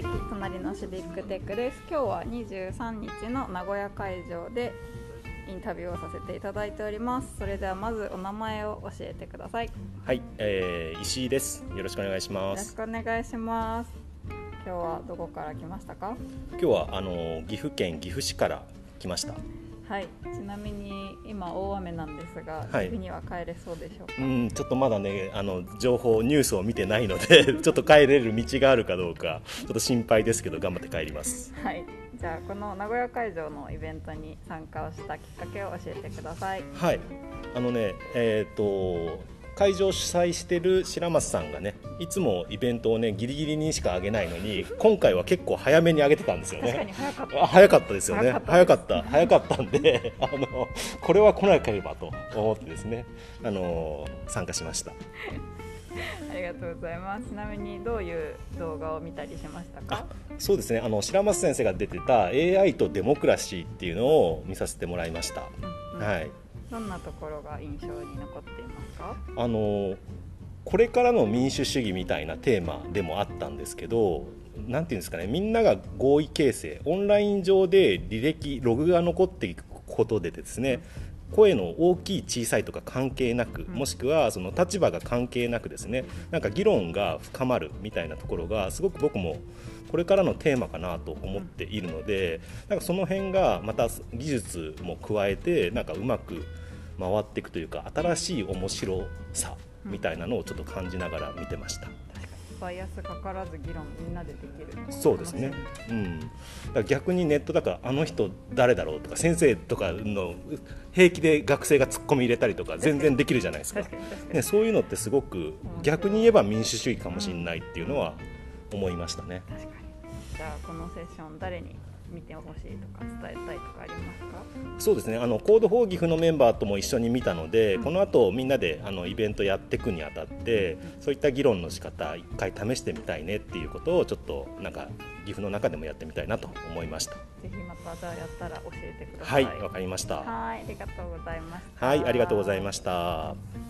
のシビックテックです今日は23日の名古屋会場でインタビューをさせていただいておりますそれではまずお名前を教えてくださいよはい、えー、石井です。よろしくお願いします。ろしくお願いします今日はどこから来ましたか？今日はあの岐阜県岐阜市から来ました。はい。ちなみに今大雨なんですが、はい。には帰れそうでしょうか、うん、ちょっとまだね、あの情報ニュースを見てないので、ちょっと帰れる道があるかどうか、ちょっと心配ですけど頑張って帰ります。はい。じゃあこの名古屋会場のイベントに参加をしたきっかけを教えてください。はい、あのね、えっ、と会場主催してる白松さんがね、いつもイベントをねギリギリにしか上げないのに、今回は結構早めに上げてたんですよ確かね。に早かったあ早かったですよね。早かった早かったんで、あのこれは来なければと思ってですね、あの参加しました。ありがとうございます。ちなみにどういう動画を見たりしましたか？そうですね。あの白松先生が出てた AI とデモクラシーっていうのを見させてもらいました。うんうんはい。どんなところが印象に残っていますか？あのこれからの民主主義みたいなテーマでもあったんですけど、なんていうんですかね。みんなが合意形成、オンライン上で履歴ログが残っていくことでですね。声の大きい小さいとか関係なく、んもしくはその立場が関係なくですねなんか議論が深まるみたいなところがすごく僕もこれからのテーマかなと思っているのでなんかその辺がまた技術も加えてなんかうまく回っていくというか新しい面白さみたいなのをちょっと感じながら見てました。バイアスかからず議論みんなでできるそうですね、うん、だから逆にネットだからあの人誰だろうとか先生とかの平気で学生がツッコミ入れたりとか全然できるじゃないですか。ね、そういうのってすごく逆に言えば民主主義かもしれないっていうのは思いましたね。じゃあこのセッション誰に見てほしいとか伝えたいとかありますか？そうですねあのコードフォーギフのメンバーとも一緒に見たので、この後みんなであのイベントやっていくにあたって、そういった議論の仕方一回試してみたいねっていうことをちょっとなんか岐阜の中でもやってみたいなと思いました。ぜひまたじゃあやったら教えてくださ。はいいわかりました。はいありがとうございました。はいありがとうございました。